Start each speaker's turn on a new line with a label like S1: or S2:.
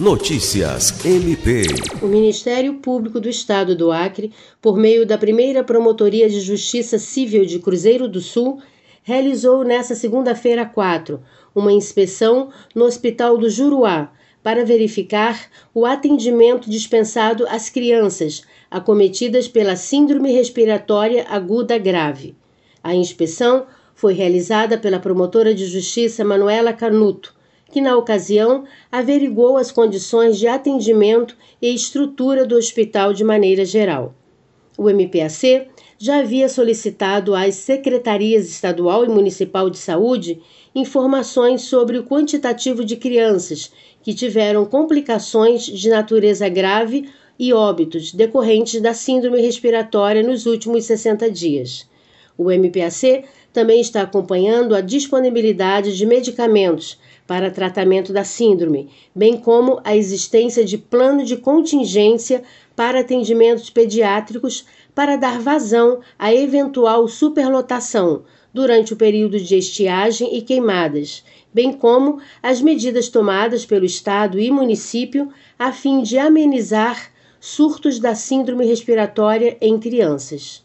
S1: Notícias MP.
S2: O Ministério Público do Estado do Acre, por meio da primeira Promotoria de Justiça Civil de Cruzeiro do Sul, realizou nesta segunda-feira 4 uma inspeção no Hospital do Juruá para verificar o atendimento dispensado às crianças acometidas pela Síndrome Respiratória Aguda Grave. A inspeção foi realizada pela promotora de justiça Manuela Canuto que na ocasião averigou as condições de atendimento e estrutura do hospital de maneira geral. O MPAC já havia solicitado às secretarias estadual e municipal de saúde informações sobre o quantitativo de crianças que tiveram complicações de natureza grave e óbitos decorrentes da síndrome respiratória nos últimos 60 dias. O MPAC também está acompanhando a disponibilidade de medicamentos para tratamento da síndrome, bem como a existência de plano de contingência para atendimentos pediátricos para dar vazão à eventual superlotação durante o período de estiagem e queimadas, bem como as medidas tomadas pelo Estado e município a fim de amenizar surtos da síndrome respiratória em crianças.